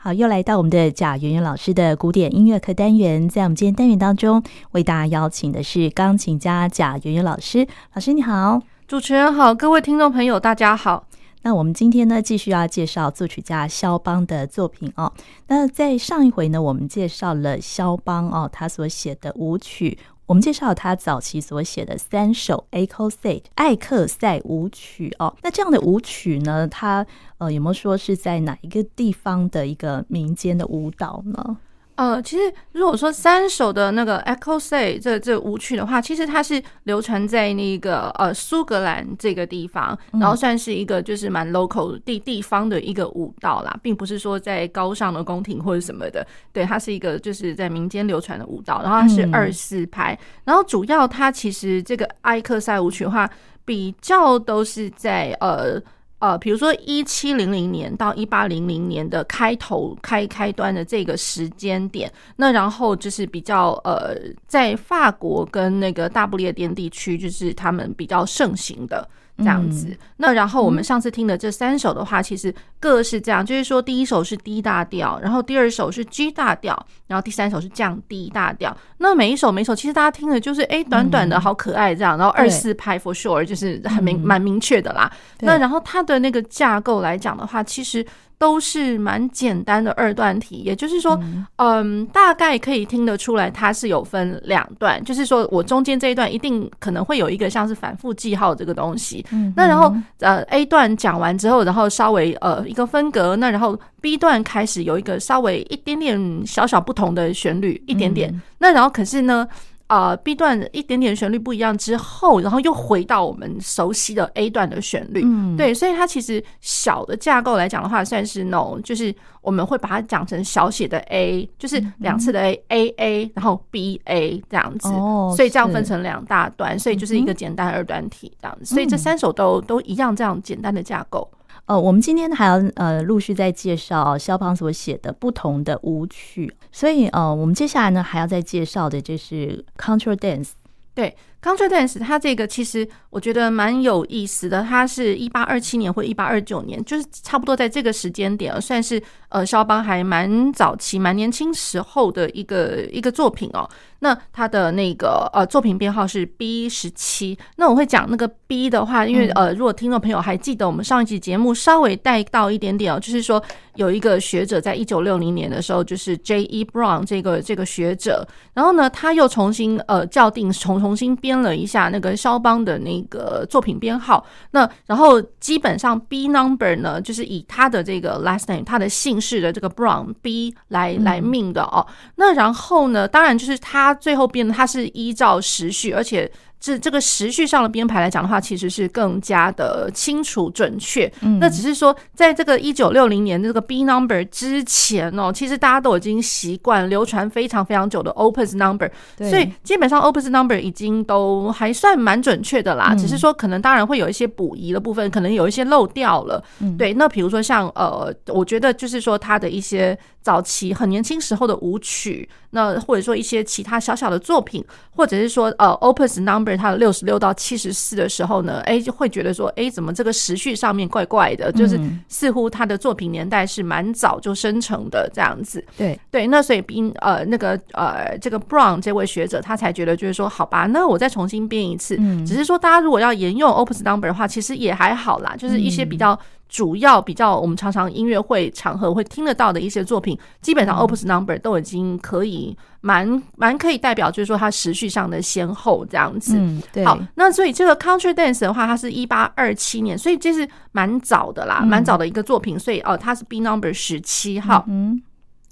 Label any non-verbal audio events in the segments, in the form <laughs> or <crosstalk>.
好，又来到我们的贾圆圆老师的古典音乐课单元，在我们今天单元当中，为大家邀请的是钢琴家贾圆圆老师。老师你好，主持人好，各位听众朋友大家好。那我们今天呢，继续要介绍作曲家肖邦的作品哦。那在上一回呢，我们介绍了肖邦哦，他所写的舞曲。我们介绍他早期所写的三首艾克赛艾克赛舞曲哦，那这样的舞曲呢，它呃有没有说是在哪一个地方的一个民间的舞蹈呢？呃，其实如果说三首的那个 Ecossay 这这舞曲的话，其实它是流传在那个呃苏格兰这个地方，然后算是一个就是蛮 local 地地方的一个舞蹈啦，并不是说在高尚的宫廷或者什么的。对，它是一个就是在民间流传的舞蹈，然后它是二四拍，然后主要它其实这个埃克赛舞曲的话，比较都是在呃。呃，比如说一七零零年到一八零零年的开头开开端的这个时间点，那然后就是比较呃，在法国跟那个大不列颠地区，就是他们比较盛行的。这样子，那然后我们上次听的这三首的话，其实各是这样，就是说第一首是 D 大调，然后第二首是 G 大调，然后第三首是降 D 大调。那每一首每一首，其实大家听的就是哎，短短的好可爱这样，然后二四拍 for sure 就是很明蛮明确的啦。那然后它的那个架构来讲的话，其实。都是蛮简单的二段体，也就是说，嗯，大概可以听得出来，它是有分两段，就是说我中间这一段一定可能会有一个像是反复记号这个东西。那然后呃 A 段讲完之后，然后稍微呃一个分隔，那然后 B 段开始有一个稍微一点点小小不同的旋律，一点点。那然后可是呢，啊、呃、，B 段一点点旋律不一样之后，然后又回到我们熟悉的 A 段的旋律。嗯，对，所以它其实小的架构来讲的话，算是那种，就是我们会把它讲成小写的 A，就是两次的 A，A A A，然后 B A 这样子。哦，所以这样分成两大段，所以就是一个简单二段体这样子。所以这三首都都一样，这样简单的架构。呃，我们今天还要呃陆续在介绍肖邦所写的不同的舞曲，所以呃，我们接下来呢还要再介绍的就是 Contra Dance。对，Contra Dance 它这个其实我觉得蛮有意思的，它是一八二七年或一八二九年，就是差不多在这个时间点，算是呃肖邦还蛮早期、蛮年轻时候的一个一个作品哦。那他的那个呃作品编号是 B 十七。那我会讲那个 B 的话，因为呃，如果听众朋友还记得我们上一集节目稍微带到一点点哦，就是说有一个学者在一九六零年的时候，就是 J. E. Brown 这个这个学者，然后呢，他又重新呃校定重重新编了一下那个肖邦的那个作品编号。那然后基本上 B number 呢，就是以他的这个 last name 他的姓氏的这个 Brown B 来来命的哦。那然后呢，当然就是他。它最后变得，它是依照时序，而且。这这个时序上的编排来讲的话，其实是更加的清楚准确。嗯，那只是说，在这个一九六零年这个 B number 之前哦，其实大家都已经习惯流传非常非常久的 Opus number，所以基本上 Opus number 已经都还算蛮准确的啦。只是说，可能当然会有一些补遗的部分，可能有一些漏掉了。对，那比如说像呃，我觉得就是说他的一些早期很年轻时候的舞曲，那或者说一些其他小小的作品，或者是说呃 Opus number。他的六十六到七十四的时候呢，哎，就会觉得说，哎，怎么这个时序上面怪怪的？就是似乎他的作品年代是蛮早就生成的这样子。对对，那所以冰呃那个呃这个 Brown 这位学者他才觉得就是说，好吧，那我再重新编一次。只是说大家如果要沿用 Opus Number 的话，其实也还好啦，就是一些比较。主要比较我们常常音乐会场合会听得到的一些作品，基本上 Opus Number 都已经可以蛮蛮可以代表，就是说它时序上的先后这样子。嗯，对。好，那所以这个 Contra Dance 的话，它是一八二七年，所以这是蛮早的啦，蛮早的一个作品。所以哦，它是 B Number 十七号。嗯，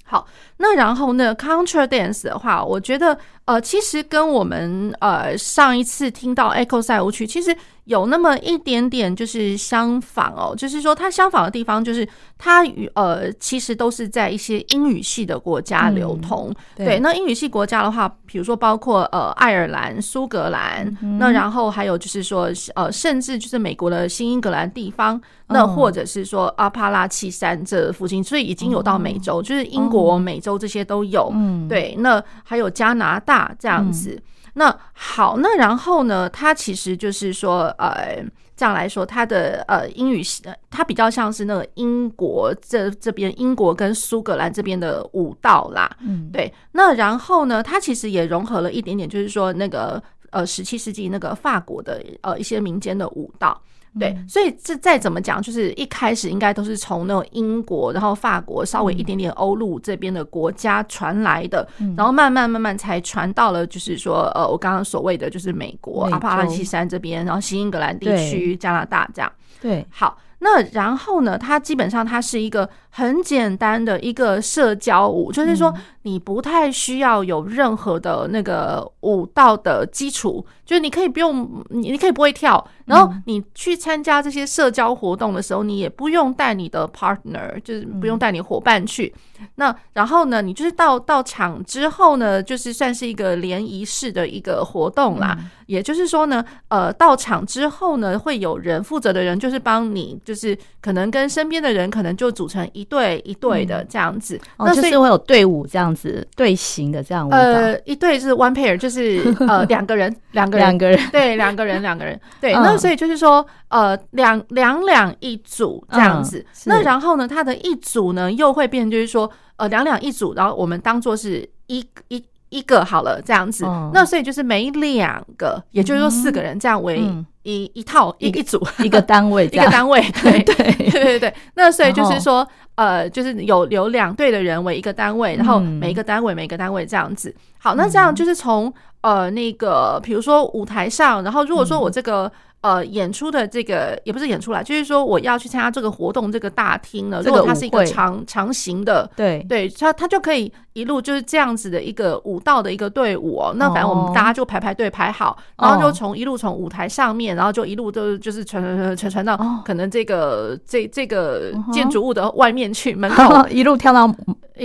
好。那然后呢，Contra Dance 的话，我觉得呃，其实跟我们呃上一次听到 Echo 赛舞曲，其实。有那么一点点就是相仿哦，就是说它相仿的地方就是它与呃其实都是在一些英语系的国家流通。嗯、对，对，那英语系国家的话，比如说包括呃爱尔兰、苏格兰，嗯、那然后还有就是说呃甚至就是美国的新英格兰地方，那或者是说阿帕拉契山这附近，所以已经有到美洲，就是英国、美洲这些都有。嗯，对，那还有加拿大这样子。嗯那好，那然后呢？它其实就是说，呃，这样来说，它的呃英语，它比较像是那个英国这这边英国跟苏格兰这边的舞蹈啦。嗯，对。那然后呢，它其实也融合了一点点，就是说那个呃十七世纪那个法国的呃一些民间的舞蹈。对，所以这再怎么讲，就是一开始应该都是从那种英国，然后法国稍微一点点欧陆这边的国家传来的，嗯、然后慢慢慢慢才传到了，就是说，呃，我刚刚所谓的就是美国阿帕拉契山这边，然后新英格兰地区、加拿大这样。对，好。那然后呢，它基本上它是一个很简单的一个社交舞，就是说你不太需要有任何的那个舞蹈的基础，就是你可以不用，你你可以不会跳，然后你去参加这些社交活动的时候，你也不用带你的 partner，就是不用带你伙伴去。那然后呢，你就是到到场之后呢，就是算是一个联谊式的一个活动啦。也就是说呢，呃，到场之后呢，会有人负责的人就是帮你。就是可能跟身边的人可能就组成一队一队的这样子，嗯、那就是会有队伍这样子队形的这样舞蹈。呃，一队是 one pair，就是呃 <laughs> 两个人，两个人，两个人，对，两个人，两个人，对。嗯、那所以就是说，呃，两两两一组这样子。嗯、那然后呢，它的一组呢又会变，就是说，呃，两两一组，然后我们当做是一一一个好了这样子。嗯、那所以就是每两个，也就是说四个人这样为。嗯。一一套一一组。一个单位 <laughs> 一个单位 <laughs> 对。对。对对对，那所以就是说呃就是有有两队的人为一个单位，然后每一个单位每一个单位这样子。好，那这样就是从呃那个比如说舞台上，然后如果说我这个。呃，演出的这个也不是演出来，就是说我要去参加这个活动，这个大厅呢，如果它是一个长长形的，对。对，它它就可以一路就是这样子的一个舞蹈的一个队伍哦。那反正我们大家就排排队排好，然后就从一路从舞台上面，然后就一路都就是传传传传传到可能这个这这个建筑物的外面去门口，一路跳到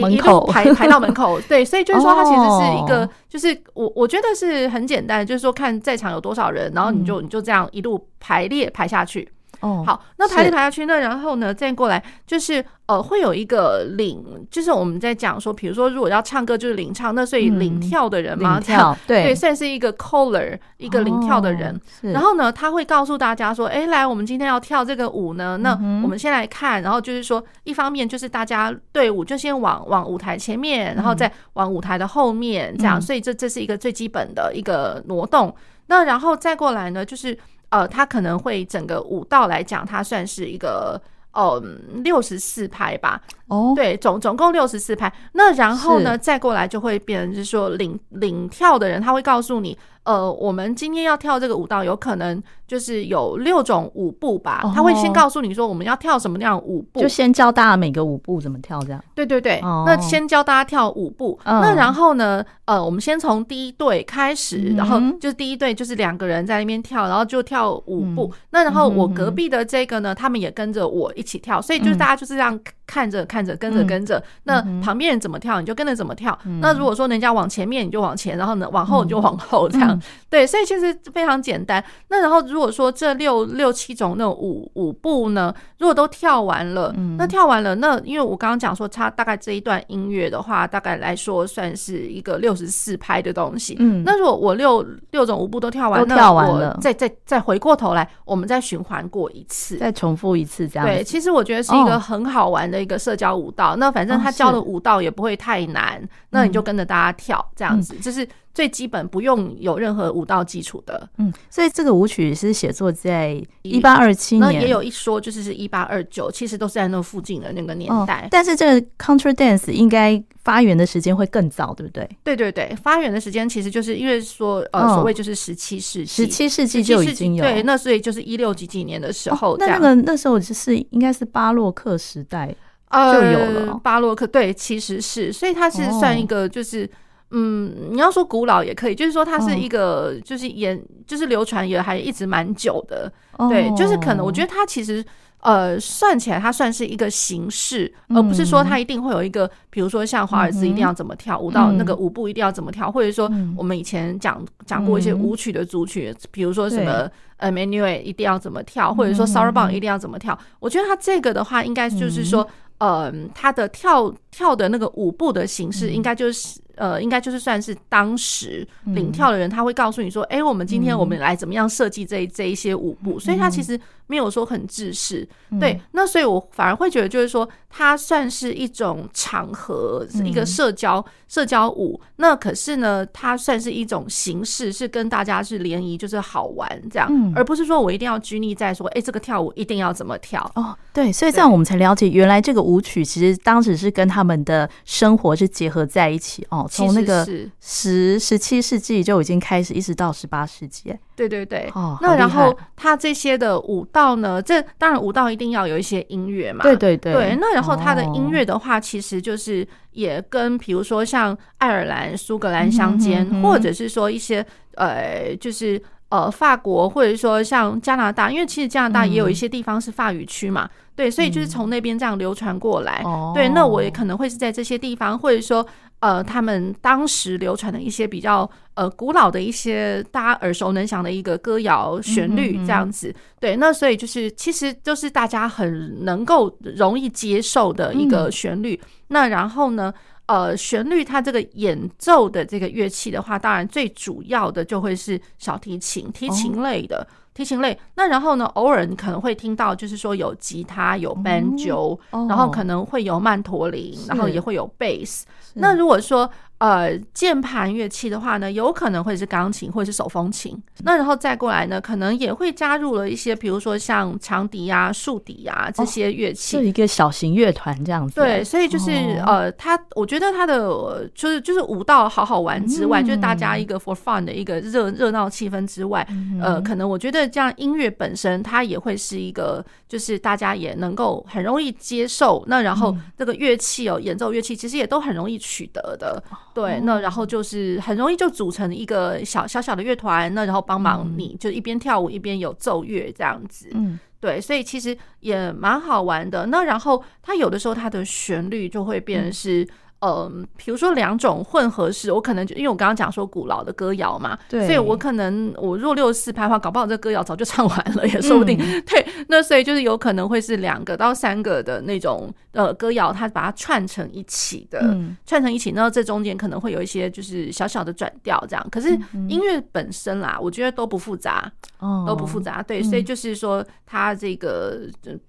门口排排到门口。对，所以就是说它其实是一个，就是我我觉得是很简单，就是说看在场有多少人，然后你就你就这样。一路排列排下去，哦，好，那排列排下去，那然后呢，再过来就是。呃，会有一个领，就是我们在讲说，比如说如果要唱歌就是领唱，那所以领跳的人嘛，跳 <laughs> 对对，算是一个 caller，一个领跳的人。然后呢，他会告诉大家说，哎，来，我们今天要跳这个舞呢，那我们先来看，然后就是说，一方面就是大家队伍就先往往舞台前面，然后再往舞台的后面，这样，所以这这是一个最基本的一个挪动。那然后再过来呢，就是呃，他可能会整个舞蹈来讲，它算是一个。哦，六十四拍吧。哦，对，总总共六十四拍。那然后呢，再过来就会变成是说领领跳的人，他会告诉你，呃，我们今天要跳这个舞蹈，有可能就是有六种舞步吧。他会先告诉你说，我们要跳什么样舞步，就先教大家每个舞步怎么跳，这样。对对对，那先教大家跳舞步。那然后呢，呃，我们先从第一队开始，然后就是第一队就是两个人在那边跳，然后就跳舞步。那然后我隔壁的这个呢，他们也跟着我一起跳，所以就是大家就是这样看着看着跟着跟着。那旁边人怎么跳，你就跟着怎么跳。那如果说人家往前面，你就往前，然后呢往后你就往后，这样。对，所以其实非常简单。那然后如果说这六六七种那种舞舞步呢，如果都跳完了，那跳完了，那因为我刚刚讲说，它大概这一段音乐的话，大概来说算是一个六十四拍的东西。嗯，那如果我六六种舞步都跳完，都跳完了，再再再回过头来，我们再循环过一次，再重复一次这样。对，其实我觉得是一个很好玩的一个社交舞蹈。那反正他教的舞蹈也不会太难，那你就跟着大家跳这样子，就是。最基本不用有任何舞蹈基础的，嗯，所以这个舞曲是写作在一八二七年，那也有一说就是是一八二九，其实都是在那附近的那个年代。哦，但是这个 Contra Dance 应该发源的时间会更早，对不对？对对对，发源的时间其实就是因为说呃，所谓就是十七世纪，十七世纪就已经有对，那所以就是一六几几年的时候，那那个那时候就是应该是巴洛克时代就有了巴洛克，对，其实是，所以它是算一个就是。嗯，你要说古老也可以，就是说它是一个，就是演，就是流传也还一直蛮久的。对，就是可能我觉得它其实，呃，算起来它算是一个形式，而不是说它一定会有一个，比如说像华尔兹一定要怎么跳舞蹈，那个舞步一定要怎么跳，或者说我们以前讲讲过一些舞曲的组曲，比如说什么呃，Menuet 一定要怎么跳，或者说 Sarabande 一定要怎么跳。我觉得它这个的话，应该就是说。呃，他的跳跳的那个舞步的形式，应该就是呃，应该就是算是当时领跳的人，他会告诉你说，哎、嗯欸，我们今天我们来怎么样设计这这一些舞步，所以他其实没有说很制式，嗯、对。那所以我反而会觉得，就是说，它算是一种场合，是一个社交、嗯、社交舞。那可是呢，它算是一种形式，是跟大家是联谊，就是好玩这样，嗯、而不是说我一定要拘泥在说，哎、欸，这个跳舞一定要怎么跳哦。对，所以这样我们才了解，原来这个舞曲其实当时是跟他们的生活是结合在一起哦。从那个十十七世纪就已经开始，一直到十八世纪。对对对，哦，那然后他这些的舞蹈呢，这当然舞蹈一定要有一些音乐嘛。对对对。对，那然后他的音乐的话，其实就是也跟比如说像爱尔兰、苏格兰相间，嗯、或者是说一些呃，就是呃法国，或者说像加拿大，因为其实加拿大也有一些地方是法语区嘛。嗯、对，所以就是从那边这样流传过来。嗯、对，那我也可能会是在这些地方，或者说。呃，他们当时流传的一些比较呃古老的一些大家耳熟能详的一个歌谣旋律，这样子，对，那所以就是其实就是大家很能够容易接受的一个旋律。嗯、那然后呢，呃，旋律它这个演奏的这个乐器的话，当然最主要的就会是小提琴、提琴类的。哦提琴类，那然后呢，偶尔你可能会听到，就是说有吉他、有 banjo，、嗯、然后可能会有曼陀林，然后也会有 bass。那如果说呃，键盘乐器的话呢，有可能会是钢琴或者是手风琴。那然后再过来呢，可能也会加入了一些，比如说像长笛啊、竖笛啊这些乐器，是一个小型乐团这样子。对，所以就是呃，他我觉得他的就是就是舞蹈好好玩之外，就是大家一个 for fun 的一个热热闹气氛之外，呃，可能我觉得这样音乐本身它也会是一个，就是大家也能够很容易接受。那然后这个乐器哦，演奏乐器其实也都很容易取得的。对，那然后就是很容易就组成一个小小小的乐团，那然后帮忙你就一边跳舞一边有奏乐这样子。嗯，对，所以其实也蛮好玩的。那然后它有的时候它的旋律就会变成是。嗯，比如说两种混合式，我可能就因为我刚刚讲说古老的歌谣嘛，对，所以我可能我若六四拍的话，搞不好这歌谣早就唱完了，也说不定。嗯、<laughs> 对，那所以就是有可能会是两个到三个的那种呃歌谣，它把它串成一起的，嗯、串成一起，那这中间可能会有一些就是小小的转调这样。可是音乐本身啦，我觉得都不复杂，哦，都不复杂。对，所以就是说它这个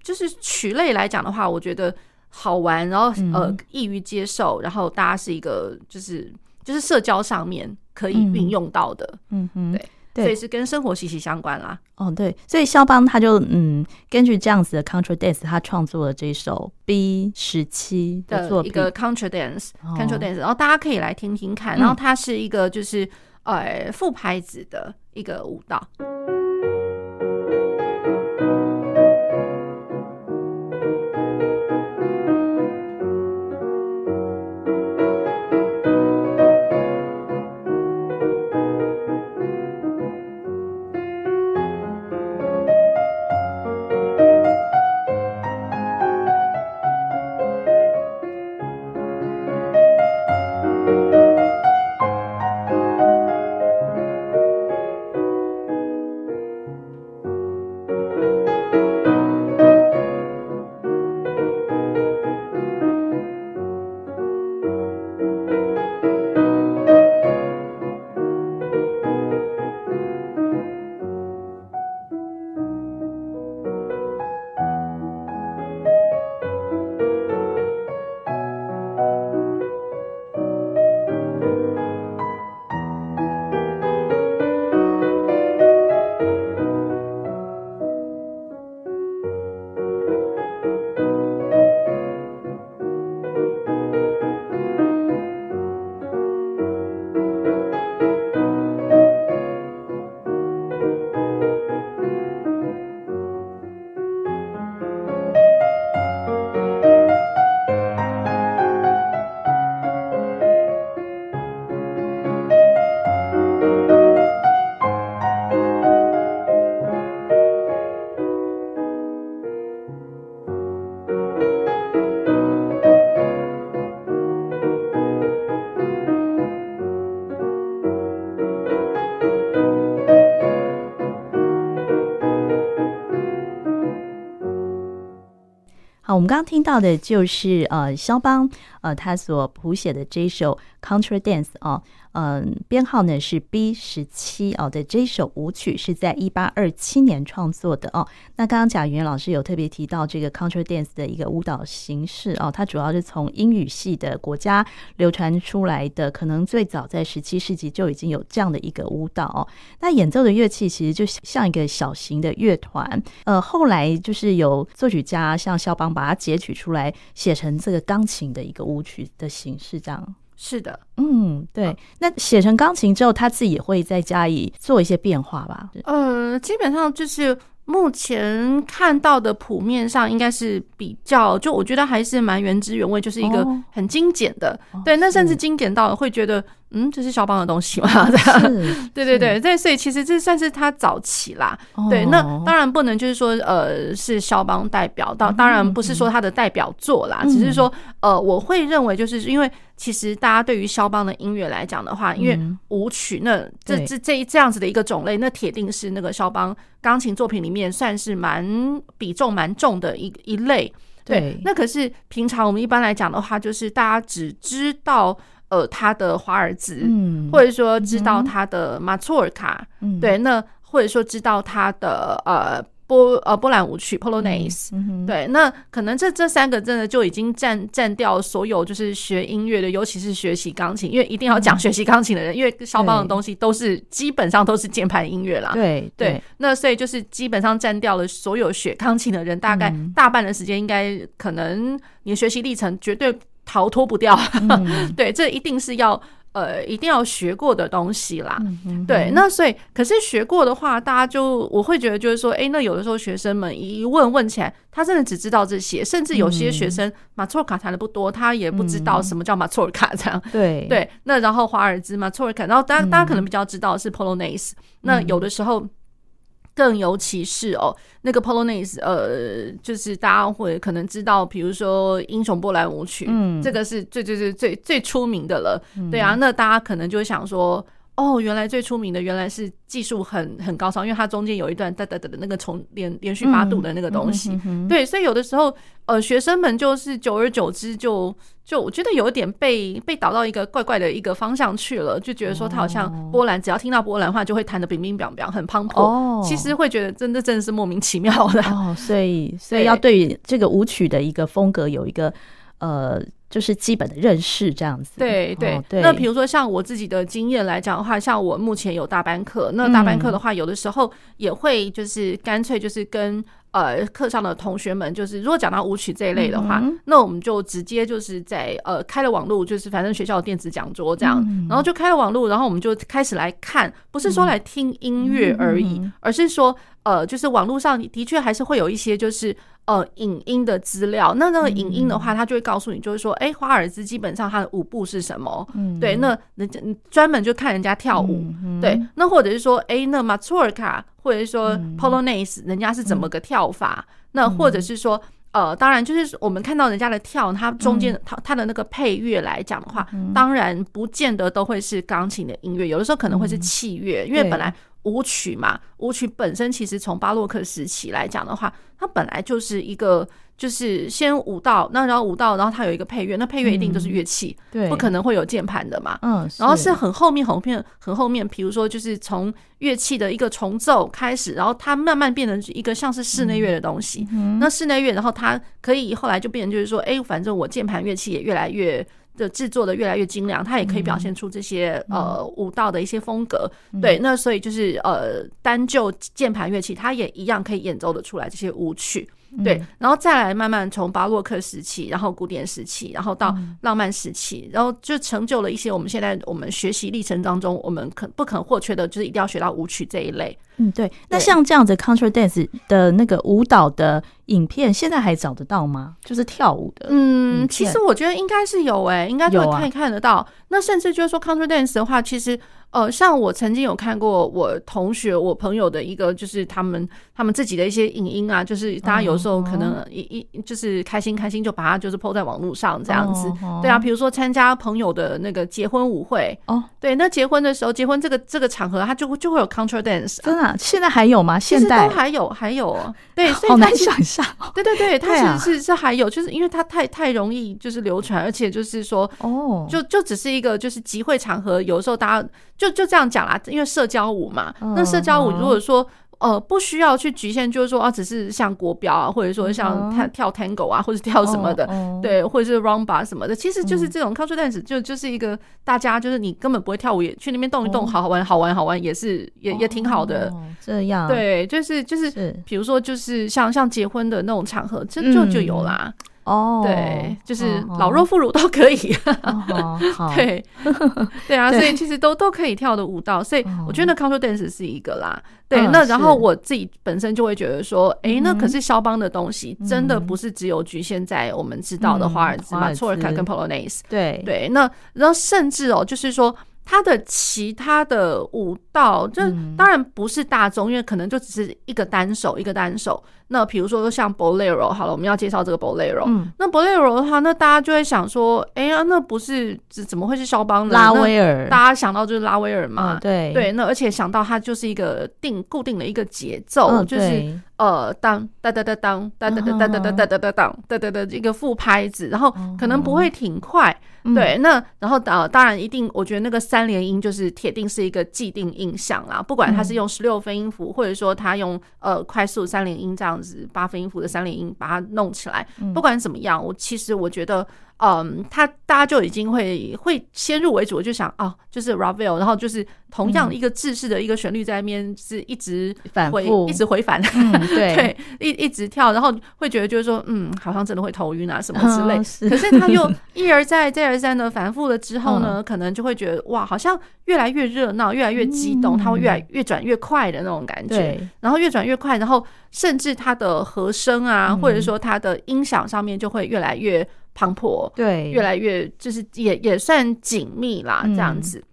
就是曲类来讲的话，我觉得。好玩，然后呃易于接受，然后大家是一个就是就是社交上面可以运用到的，嗯嗯，对，所以是跟生活息息相关啦。哦，对，所以肖邦他就嗯根据这样子的 contra dance，他创作了这首 B 十七的作品。一个 contra dance，contra dance，然后大家可以来听听看，然后它是一个就是呃副拍子的一个舞蹈。我们刚刚听到的就是呃，肖邦呃他所谱写的这首 Contra Dance 哦。嗯，编号呢是 B 十七哦的这首舞曲是在一八二七年创作的哦。那刚刚贾云老师有特别提到这个 Contra Dance 的一个舞蹈形式哦，它主要是从英语系的国家流传出来的，可能最早在十七世纪就已经有这样的一个舞蹈哦。那演奏的乐器其实就像一个小型的乐团，呃，后来就是有作曲家像肖邦把它截取出来，写成这个钢琴的一个舞舞曲的形式，这样。是的，嗯，对。那写成钢琴之后，他自己也会再加以做一些变化吧？呃，基本上就是。目前看到的谱面上应该是比较，就我觉得还是蛮原汁原味，就是一个很精简的，对，那甚至精简到会觉得，嗯，这是肖邦的东西吗？<laughs> 对对对，对，所以其实这算是他早期啦，哦、对，那当然不能就是说，呃，是肖邦代表，到当然不是说他的代表作啦，嗯、只是说，呃，我会认为就是因为其实大家对于肖邦的音乐来讲的话，因为舞曲那这这这这样子的一个种类，那铁定是那个肖邦钢琴作品里面。算是蛮比重蛮重的一一类，对。对，那可是平常我们一般来讲的话，就是大家只知道呃他的华尔兹，嗯，或者说知道他的马祖尔卡，嗯，对，那或者说知道他的呃。波呃波兰舞曲 Polonaise，嗯嗯、对，那可能这这三个真的就已经占占掉所有就是学音乐的，尤其是学习钢琴，因为一定要讲学习钢琴的人，嗯、因为肖邦的东西都是基本上都是键盘音乐啦。对对，对，那所以就是基本上占掉了所有学钢琴的人，大概大半的时间应该可能你的学习历程绝对逃脱不掉。嗯、<laughs> 对，这一定是要。呃，一定要学过的东西啦，对，那所以，可是学过的话，大家就我会觉得就是说，哎、欸，那有的时候学生们一问问起来，他真的只知道这些，甚至有些学生马错尔卡弹的不多，他也不知道什么叫马错尔卡这样。对、嗯、对，那然后华尔兹马错尔卡，然后大家大家可能比较知道是 Polonaise，、嗯、那有的时候。更尤其是哦，那个 Polonaise，呃，就是大家会可能知道，比如说《英雄波兰舞曲》，嗯，这个是最最最最最出名的了，嗯、对啊，那大家可能就会想说。哦，原来最出名的原来是技术很很高超，因为它中间有一段哒哒哒的那个重连连续八度的那个东西，嗯嗯、对，所以有的时候呃学生们就是久而久之就就我觉得有一点被被导到一个怪怪的一个方向去了，就觉得说他好像波兰，哦、只要听到波兰话就会弹得乒乒乓乓很磅礴，哦、其实会觉得真的真的是莫名其妙的哦，所以所以要对于这个舞曲的一个风格有一个呃。就是基本的认识这样子。对对、哦、对。那比如说像我自己的经验来讲的话，像我目前有大班课，那大班课的话，有的时候也会就是干脆就是跟。呃，课上的同学们就是，如果讲到舞曲这一类的话，嗯、那我们就直接就是在呃开了网络，就是反正学校的电子讲桌这样，嗯、然后就开了网络，然后我们就开始来看，不是说来听音乐而已，嗯、而是说呃，就是网络上的确还是会有一些就是呃影音的资料。那那个影音的话，它就会告诉你，就是说，哎、欸，华尔兹基本上它的舞步是什么？嗯，对，那人家专门就看人家跳舞，嗯、对，那或者是说，哎、欸，那马祖尔卡。或者是说 Polonaise，人家是怎么个跳法？嗯、那或者是说，呃，当然就是我们看到人家的跳，它中间它它的那个配乐来讲的话，嗯、当然不见得都会是钢琴的音乐，有的时候可能会是器乐，嗯、因为本来舞曲嘛，舞曲本身其实从巴洛克时期来讲的话，它本来就是一个。就是先舞蹈，那然后舞蹈，然后它有一个配乐，那配乐一定都是乐器，嗯、对，不可能会有键盘的嘛。嗯，然后是很后面、很后面、很后面，比如说就是从乐器的一个重奏开始，然后它慢慢变成一个像是室内乐的东西。嗯、那室内乐，然后它可以后来就变成就是说，哎，反正我键盘乐器也越来越的制作的越来越精良，它也可以表现出这些、嗯、呃舞蹈的一些风格。嗯、对，那所以就是呃单就键盘乐器，它也一样可以演奏的出来这些舞曲。对，然后再来慢慢从巴洛克时期，然后古典时期，然后到浪漫时期，然后就成就了一些我们现在我们学习历程当中我们可不可或缺的，就是一定要学到舞曲这一类。嗯，对。那像这样子 Contra Dance 的那个舞蹈的影片，现在还找得到吗？就是跳舞的。嗯，其实我觉得应该是有诶、欸，应该都可以看得到。那甚至就是说 Contra Dance 的话，其实。呃，像我曾经有看过我同学、我朋友的一个，就是他们他们自己的一些影音啊，就是大家有时候可能一一就是开心开心就把它就是 po 在网络上这样子。对啊，比如说参加朋友的那个结婚舞会哦，对，那结婚的时候，结婚这个这个场合，它就会就会有 contra dance。真的，现在还有吗？现在都还有，还有。对，<laughs> 所以好难想象。对对对，<laughs> 它是是是还有，就是因为它太太容易就是流传，而且就是说哦，就就只是一个就是集会场合，有时候大家。就就这样讲啦，因为社交舞嘛，那社交舞如果说呃不需要去局限，就是说啊，只是像国标啊，或者说像跳跳 tango 啊，或者跳什么的，对，或者是 rumba 什么的，其实就是这种 culture dance，就就是一个大家就是你根本不会跳舞，也去那边动一动，好好玩，好玩，好玩，也是也也挺好的。这样对，就是就是，比如说就是像像结婚的那种场合，这就就有啦。哦，对，就是老弱妇孺都可以，<laughs> 对，<laughs> 对啊，所以其实都都可以跳的舞蹈，所以我觉得 contra dance 是一个啦。对，那然后我自己本身就会觉得说，哎，那可是肖邦的东西，真的不是只有局限在我们知道的华尔兹、马祖尔卡跟 Polonaise。对。对，那然后甚至哦，就是说。他的其他的舞蹈，就当然不是大众，因为可能就只是一个单手，一个单手。那比如说像 Bolero，好了，我们要介绍这个 Bolero。嗯，那 Bolero 的话，那大家就会想说，哎呀，那不是怎么会是肖邦的？拉威尔，大家想到就是拉威尔嘛。对对，那而且想到它就是一个定固定的一个节奏，就是呃当哒哒哒当哒哒哒哒哒哒哒哒当哒哒哒一个副拍子，然后可能不会挺快。对，那然后呃，当然一定，我觉得那个三连音就是铁定是一个既定印象啦。不管他是用十六分音符，或者说他用呃快速三连音这样子八分音符的三连音把它弄起来，不管怎么样，我其实我觉得。嗯，他大家就已经会会先入为主，就想哦，就是 Ravel，然后就是同样一个制式的一个旋律在那边是一直反复，一直回返，嗯、<laughs> 对，对，一一直跳，然后会觉得就是说，嗯，好像真的会头晕啊什么之类。哦、是。可是他又 <laughs> 一而再再而三的反复了之后呢，嗯、可能就会觉得哇，好像越来越热闹，越来越激动，他会越来越转越快的那种感觉。然后越转越快，然后甚至他的和声啊，嗯、或者说他的音响上面就会越来越。磅礴，对，越来越就是也也算紧密啦，这样子。嗯、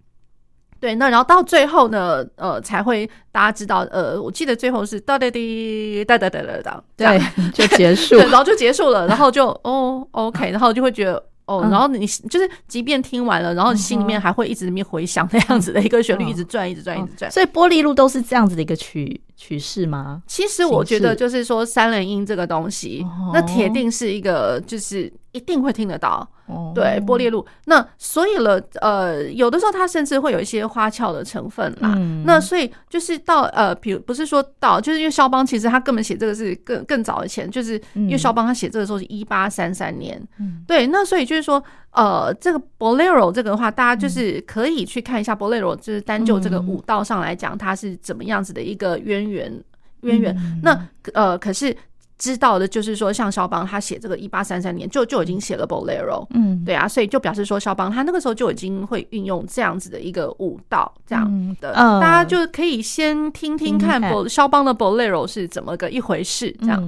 对，那然后到最后呢，呃，才会大家知道，呃，我记得最后是哒哒滴哒哒哒哒哒，对，<laughs> 就结束，然后就结束了，然后就 <laughs> 哦，OK，然后就会觉得哦，然后你就是即便听完了，然后心里面还会一直在那边回想那样子的一个旋律，一直转，一直转，一直转。所以玻璃路都是这样子的一个曲曲式吗？其实我觉得就是说三连音这个东西，那铁定是一个就是。一定会听得到，对，波列路。那所以了，呃，有的时候它甚至会有一些花俏的成分啦。嗯、那所以就是到呃，比如不是说到，就是因为肖邦其实他根本写这个是更更早以前，就是因为肖邦他写这个时候是一八三三年。嗯、对，那所以就是说，呃，这个 Bolero 这个的话，大家就是可以去看一下 Bolero，就是单就这个舞蹈上来讲，它是怎么样子的一个渊源渊源。嗯、那呃，可是。知道的就是说，像肖邦他写这个一八三三年就就已经写了 Bolero，嗯，对啊，所以就表示说肖邦他那个时候就已经会运用这样子的一个舞蹈，这样的，嗯，大家就可以先听听看肖邦的 Bolero 是怎么个一回事，这样。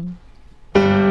嗯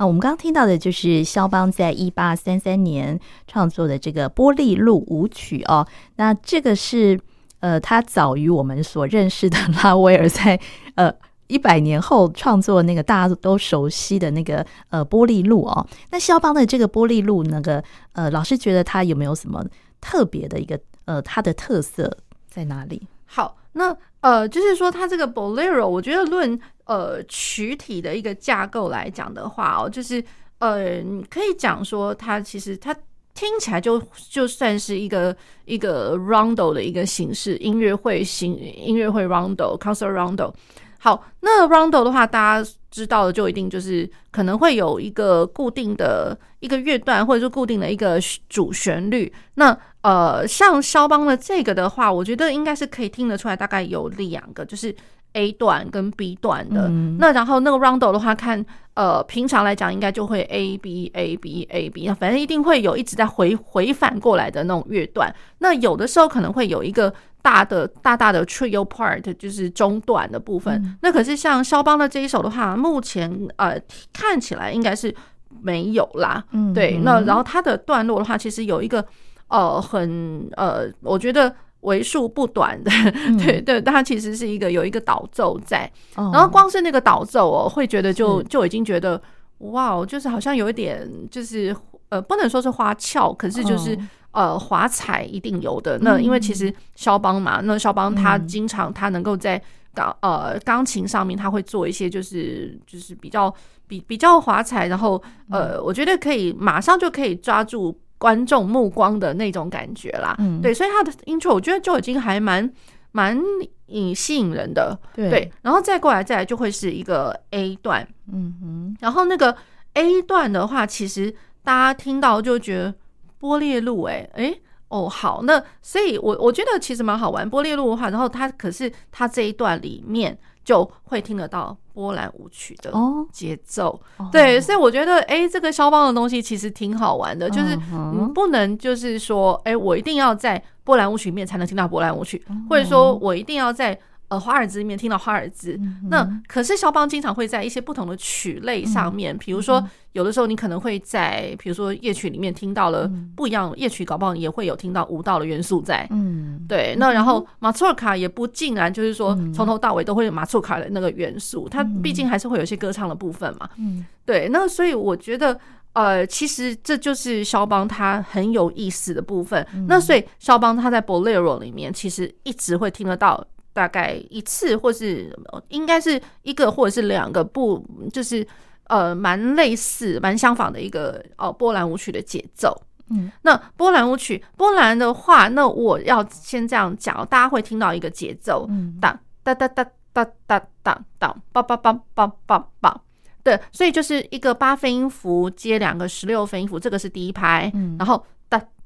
啊，我们刚刚听到的就是肖邦在一八三三年创作的这个波丽露舞曲哦。那这个是呃，他早于我们所认识的拉威尔在呃一百年后创作那个大家都熟悉的那个呃波丽露哦。那肖邦的这个波丽露，那个呃，老师觉得他有没有什么特别的一个呃，它的特色在哪里？好，那呃，就是说它这个 Bolero，我觉得论呃曲体的一个架构来讲的话哦，就是呃，可以讲说它其实它听起来就就算是一个一个 roundo 的一个形式，音乐会形音乐会 roundo，concert roundo。好，那 roundo 的话，大家知道的就一定就是可能会有一个固定的一个乐段，或者说固定的一个主旋律。那呃，像肖邦的这个的话，我觉得应该是可以听得出来，大概有两个，就是 A 段跟 B 段的。嗯、那然后那个 Roundo 的话，看呃，平常来讲应该就会 A B A B A B，反正一定会有一直在回回返过来的那种乐段。那有的时候可能会有一个大的大大的 Trio part，就是中段的部分。嗯、那可是像肖邦的这一首的话，目前呃看起来应该是没有啦。嗯，对。那然后它的段落的话，其实有一个。呃，很呃，我觉得为数不短的，<laughs> 嗯、对对，它其实是一个有一个导奏在，哦、然后光是那个导奏哦，会觉得就就已经觉得哇，就是好像有一点就是呃，不能说是花俏，可是就是、哦、呃，华彩一定有的。那因为其实肖邦嘛，那肖邦他经常他能够在钢呃钢琴上面，他会做一些就是就是比较比比较华彩，然后呃，我觉得可以马上就可以抓住。观众目光的那种感觉啦，嗯，对，所以他的 intro 我觉得就已经还蛮蛮引吸引人的，对，对，然后再过来再来就会是一个 A 段，嗯哼，然后那个 A 段的话，其实大家听到就觉得波列路，哎哎哦好，那所以我我觉得其实蛮好玩，波列路的话，然后它可是它这一段里面。就会听得到波兰舞曲的节奏，哦、对，所以我觉得，哎，这个肖邦的东西其实挺好玩的，嗯、就是你不能就是说，哎，我一定要在波兰舞曲里面才能听到波兰舞曲，嗯、或者说我一定要在。呃，华尔兹里面听到华尔兹，嗯、那可是肖邦经常会在一些不同的曲类上面，比、嗯、如说有的时候你可能会在，比如说夜曲里面听到了不一样，夜、嗯、曲搞不好也会有听到舞蹈的元素在。嗯，对。那然后马祖尔卡也不尽然就是说从头到尾都会有马祖尔卡的那个元素，它毕竟还是会有一些歌唱的部分嘛。嗯，对。那所以我觉得，呃，其实这就是肖邦他很有意思的部分。嗯、那所以肖邦他在 Bolero 里面其实一直会听得到。大概一次，或是应该是一个，或者是两个不，就是呃，蛮类似、蛮相仿的一个哦，波兰舞曲的节奏。嗯，那波兰舞曲，波兰的话，那我要先这样讲，大家会听到一个节奏，当当当当当当当当，梆梆梆梆梆梆，对，所以就是一个八分音符接两个十六分音符，这个是第一拍，嗯，然后。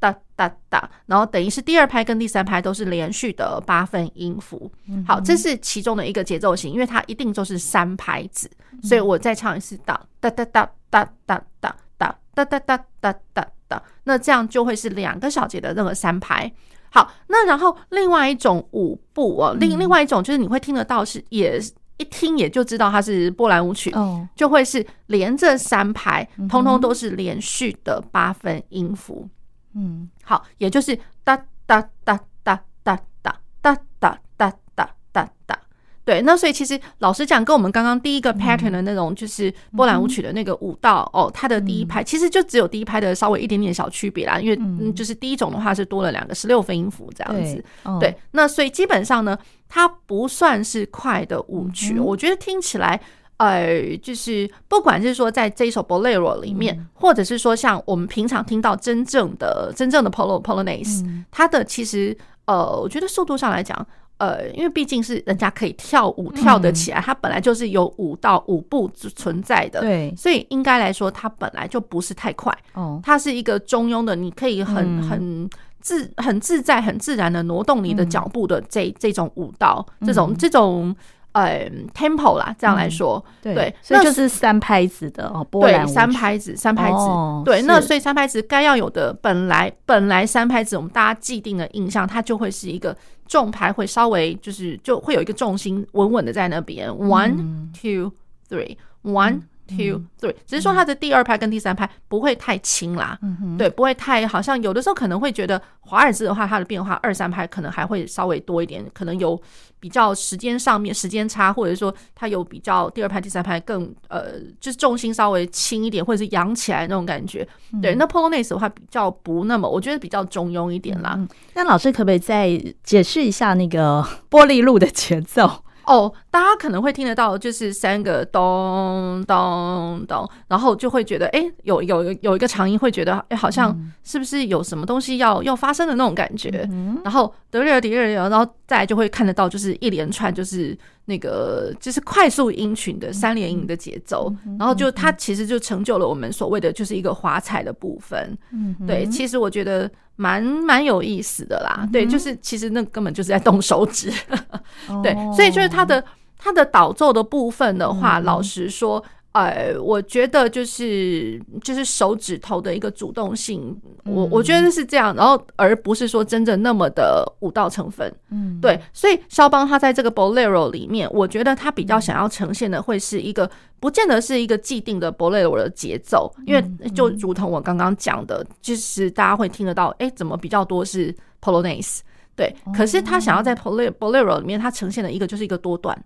哒哒哒哒，然后等于是第二拍跟第三拍都是连续的八分音符。好，这是其中的一个节奏型，因为它一定就是三拍子，所以我再唱一次哒哒哒哒哒哒哒哒哒哒哒哒哒哒，那这样就会是两个小节的那个三拍。好，那然后另外一种舞步哦，另另外一种就是你会听得到是，也一听也就知道它是波兰舞曲，就会是连着三拍，通通都是连续的八分音符。嗯，好，也就是哒哒哒哒哒哒哒哒哒哒哒哒，对。那所以其实老实讲，跟我们刚刚第一个 pattern 的那种，就是波兰舞曲的那个舞蹈哦，它的第一拍其实就只有第一拍的稍微一点点小区别啦。因为嗯，就是第一种的话是多了两个十六分音符这样子。对，那所以基本上呢，它不算是快的舞曲，我觉得听起来。呃，就是不管是说在这一首 Bolero 里面，嗯、或者是说像我们平常听到真正的真正的 Polo Polonaise，嗯、它的其实呃，我觉得速度上来讲，呃，因为毕竟是人家可以跳舞跳得起来，嗯、它本来就是有舞蹈舞步存在的，对，所以应该来说它本来就不是太快，哦，它是一个中庸的，你可以很很自很自在很自然的挪动你的脚步的这这种舞蹈，嗯、这种这种。呃，tempo 啦，这样来说，嗯、对，所以就是三拍子的对，三拍子，三拍子，哦、对，那所以三拍子该要有的，本来本来三拍子，我们大家既定的印象，它就会是一个重拍，会稍微就是就会有一个重心稳稳的在那边，one two three，one two three，只是说它的第二拍跟第三拍不会太轻啦，嗯、对，不会太好像有的时候可能会觉得华尔兹的话，它的变化二三拍可能还会稍微多一点，可能有比较时间上面时间差，或者说它有比较第二拍第三拍更呃，就是重心稍微轻一点，或者是扬起来那种感觉。嗯、对，那 Polonaise 的话比较不那么，我觉得比较中庸一点啦。那、嗯、老师可不可以再解释一下那个玻璃路的节奏？哦，大家可能会听得到，就是三个咚咚咚，然后就会觉得，哎，有有有一个长音，会觉得，哎，好像是不是有什么东西要要发生的那种感觉？嗯、然后得了得了，然后再来就会看得到，就是一连串，就是。那个就是快速音群的三连音的节奏，然后就它其实就成就了我们所谓的就是一个华彩的部分。嗯，对，其实我觉得蛮蛮有意思的啦。对，就是其实那根本就是在动手指。<laughs> 对，所以就是它的它的导奏的部分的话，老实说。呃，我觉得就是就是手指头的一个主动性，我我觉得是这样，然后而不是说真正那么的舞蹈成分，嗯，对，所以肖邦他在这个 Bolero 里面，我觉得他比较想要呈现的会是一个，不见得是一个既定的 Bolero 的节奏，因为就如同我刚刚讲的，就是大家会听得到，哎，怎么比较多是 Polonaise，对，可是他想要在 Bolero Bolero 里面，他呈现的一个就是一个多段。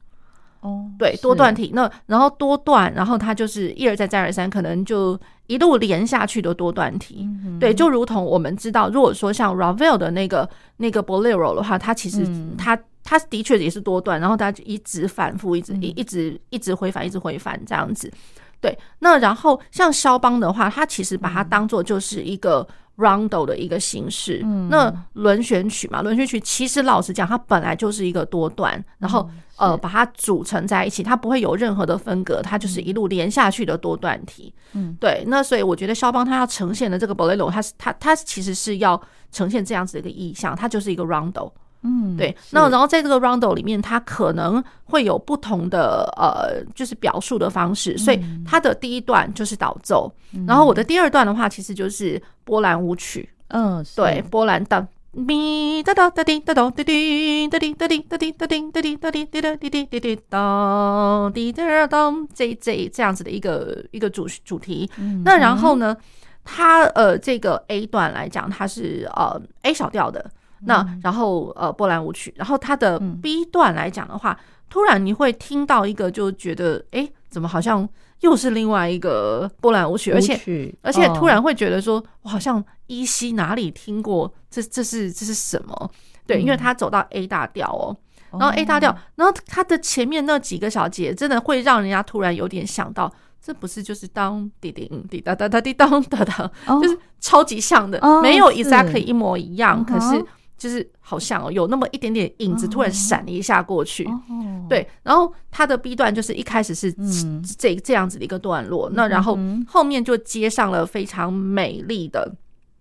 哦，对，多段体，那然后多段，然后它就是一而再再而三，可能就一路连下去的多段体。嗯、对，就如同我们知道，如果说像 Ravel 的那个那个 Bolero 的话，它其实它它的确也是多段，然后它就一直反复，一直一一直一直回返，一直回返这样子。对，那然后像肖邦的话，他其实把它当做就是一个 Rondo 的一个形式。嗯、那轮旋曲嘛，轮旋曲其实老实讲，它本来就是一个多段，然后。呃，把它组成在一起，它不会有任何的分隔，它就是一路连下去的多段体。嗯，对。那所以我觉得肖邦他要呈现的这个 Bolero，它是它它其实是要呈现这样子的一个意象，它就是一个 Rondo。嗯，对。那然后在这个 Rondo 里面，它可能会有不同的呃，就是表述的方式。所以它的第一段就是导奏，然后我的第二段的话，其实就是波兰舞曲。嗯，对，波兰的。咪哒哒哒滴哒哒滴滴哒滴哒滴哒滴哒滴哒滴哒滴哒滴滴滴滴当滴哒当这这这样子的一个一个主主题。那然后呢，它呃这个 A 段来讲，它是呃 A 小调的。那然后呃波兰舞曲，然后它的 B 段来讲的话，突然你会听到一个，就觉得哎，怎么好像。又是另外一个波兰舞曲，而且而且突然会觉得说，我好像依稀哪里听过，这这是这是什么？对，因为他走到 A 大调哦，然后 A 大调，然后他的前面那几个小节，真的会让人家突然有点想到，这不是就是当滴滴滴哒哒哒滴当哒哒，就是超级像的，没有 exactly 一模一样，可是。就是好像哦，有那么一点点影子突然闪了一下过去，对。然后它的 B 段就是一开始是这这样子的一个段落，那然后后面就接上了非常美丽的，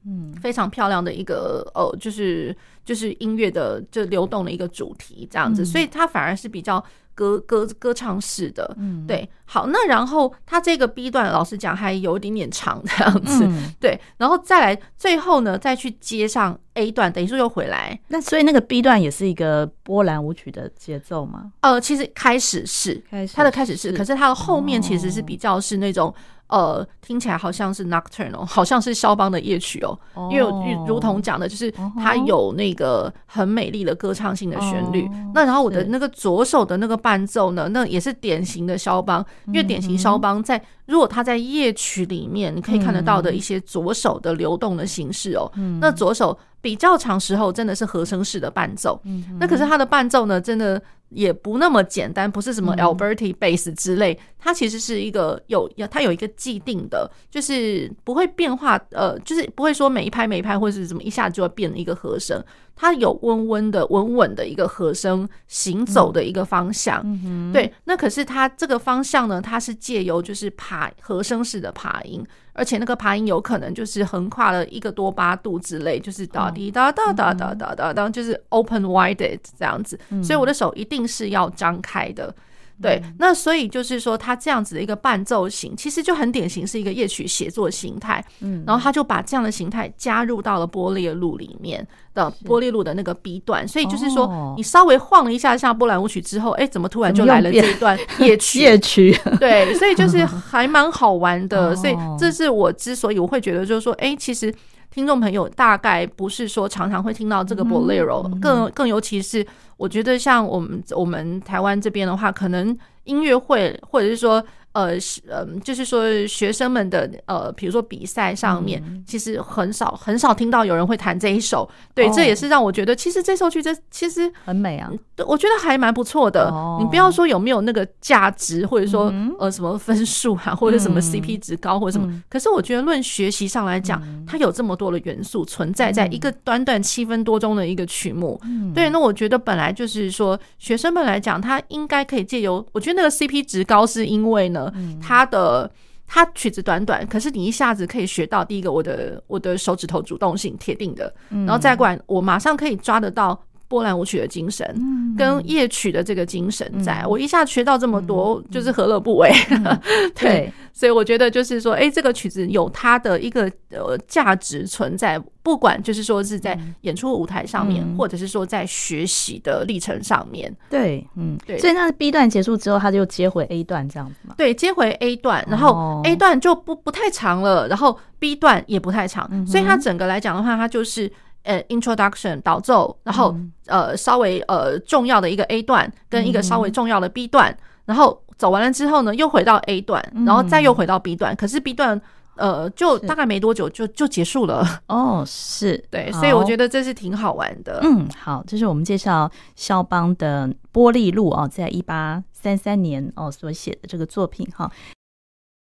嗯，非常漂亮的一个呃，就是就是音乐的就流动的一个主题这样子，所以它反而是比较。歌歌歌唱式的，嗯，对，好，那然后他这个 B 段，老实讲还有一点点长这样子，嗯、对，然后再来最后呢，再去接上 A 段，等于说又回来，那所以那个 B 段也是一个波兰舞曲的节奏吗？呃，其实开始是，开始它的开始是，可是它的后面其实是比较是那种。呃，听起来好像是 Nocturne，好像是肖邦的夜曲哦。因为如如同讲的，就是它有那个很美丽的歌唱性的旋律。那然后我的那个左手的那个伴奏呢，那也是典型的肖邦。因为典型肖邦在如果他在夜曲里面，你可以看得到的一些左手的流动的形式哦。那左手比较长时候真的是和声式的伴奏。那可是他的伴奏呢，真的。也不那么简单，不是什么 Alberti bass 之类，它其实是一个有要它有一个既定的，就是不会变化，呃，就是不会说每一拍每一拍或是怎么一下就会变一个和声，它有温温的稳稳的一个和声行走的一个方向，对，那可是它这个方向呢，它是借由就是爬和声式的爬音。而且那个爬音有可能就是横跨了一个多八度之类，就是哒滴哒哒哒哒哒哒哒，就是 open wide 这样子。所以我的手一定是要张开的。对，那所以就是说，他这样子的一个伴奏型，其实就很典型是一个夜曲写作形态。嗯，然后他就把这样的形态加入到了波列路里面的波列路的那个 B 段，所以就是说，你稍微晃了一下下波兰舞曲之后，哎，怎么突然就来了这一段 <laughs> 夜曲？夜曲，对，所以就是还蛮好玩的。<laughs> 所以这是我之所以我会觉得，就是说，哎，其实。听众朋友大概不是说常常会听到这个 Bolero，更更尤其是我觉得像我们我们台湾这边的话，可能音乐会或者是说。呃，是呃，就是说学生们的呃，比如说比赛上面，其实很少很少听到有人会弹这一首。对，这也是让我觉得，其实这首曲子其实很美啊。对，我觉得还蛮不错的。你不要说有没有那个价值，或者说呃什么分数啊，或者什么 CP 值高或者什么。可是我觉得论学习上来讲，它有这么多的元素存在在一个短短七分多钟的一个曲目。对，那我觉得本来就是说学生们来讲，他应该可以借由，我觉得那个 CP 值高是因为呢。他的他曲子短短，可是你一下子可以学到第一个，我的我的手指头主动性铁定的，然后再过来，我马上可以抓得到。波兰舞曲的精神，跟夜曲的这个精神在，在我一下学到这么多，就是何乐不为？<laughs> 对，所以我觉得就是说，哎，这个曲子有它的一个呃价值存在，不管就是说是在演出舞台上面，或者是说在学习的历程上面。对，嗯，对。所以那 B 段结束之后，他就接回 A 段这样子嘛？对，接回 A 段，然后 A 段就不不太长了，然后 B 段也不太长，所以它整个来讲的话，它就是。呃，introduction 导奏，然后呃稍微呃重要的一个 A 段跟一个稍微重要的 B 段，然后走完了之后呢，又回到 A 段，然后再又回到 B 段，可是 B 段呃就大概没多久就就结束了。哦，是对，所以我觉得这是挺好玩的。嗯，好，这是我们介绍肖邦的波丽露哦，在一八三三年哦所写的这个作品哈。